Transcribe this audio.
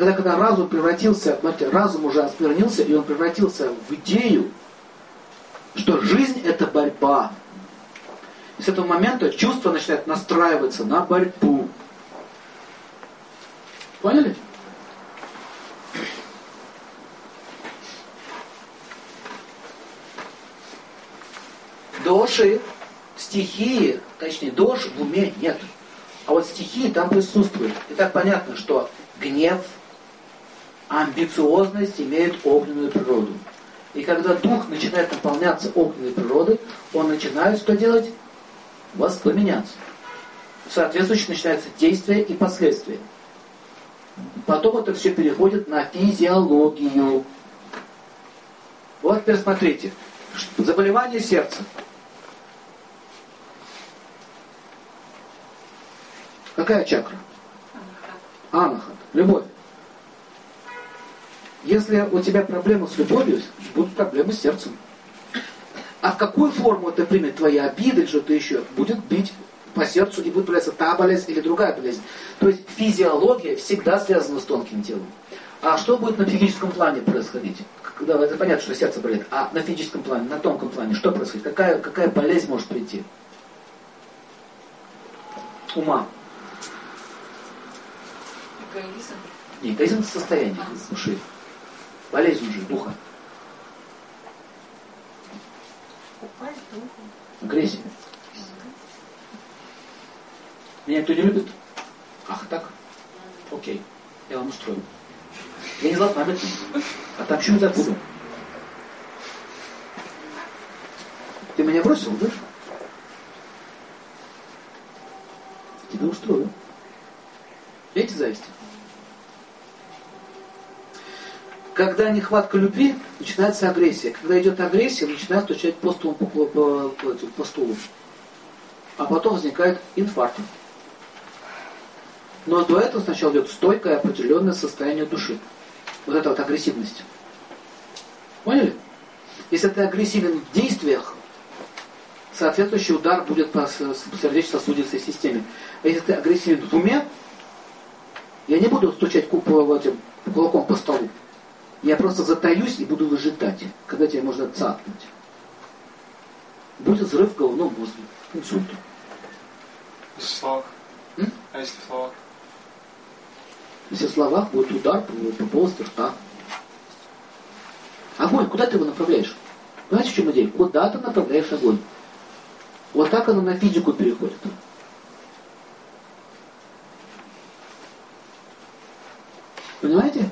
когда, когда разум превратился, смотрите, разум уже осквернился, и он превратился в идею, что жизнь это борьба. И с этого момента чувство начинает настраиваться на борьбу. Поняли? Доши, стихии, точнее, дош в уме нет. А вот стихии там присутствуют. И так понятно, что гнев, амбициозность имеют огненную природу. И когда дух начинает наполняться огненной природой, он начинает что делать? Воспламеняться. Соответствующе начинается действие и последствия. Потом это все переходит на физиологию. Вот теперь смотрите. Заболевание сердца. Какая чакра? Анахат. Любовь. Если у тебя проблемы с любовью, будут проблемы с сердцем. А в какую форму это примет твоя обида или что-то еще, будет бить по сердцу и будет появляться та болезнь или другая болезнь. То есть физиология всегда связана с тонким телом. А что будет на физическом плане происходить? Когда это понятно, что сердце болит. А на физическом плане, на тонком плане, что происходит? Какая, какая болезнь может прийти? Ума. Эгоизм. Не, эгоизм это состояние души. Болезнь уже духа. Агрессия. Меня кто не любит? Ах, так? Окей, я вам устрою. Я не быть. Отомщу и забуду. Ты меня бросил, да? Тебя устрою. Видите зависть? Когда нехватка любви, начинается агрессия. Когда идет агрессия, начинает стучать по стулу, по, по, по, по стулу. А потом возникает инфаркт. Но до этого сначала идет стойкое определенное состояние души. Вот это вот агрессивность. Поняли? Если ты агрессивен в действиях, соответствующий удар будет по сердечно-сосудистой системе. А если ты агрессивен в уме, я не буду стучать этим кулаком по столу. Я просто затаюсь и буду выжидать, когда тебя можно цапнуть. Будет взрыв головного мозга, инсульт. Если словах? М? А если в словах? Если в словах будет удар по, по полости рта. Огонь, куда ты его направляешь? Знаете, в чем идея? Куда ты направляешь огонь? Вот так оно на физику переходит. Понимаете?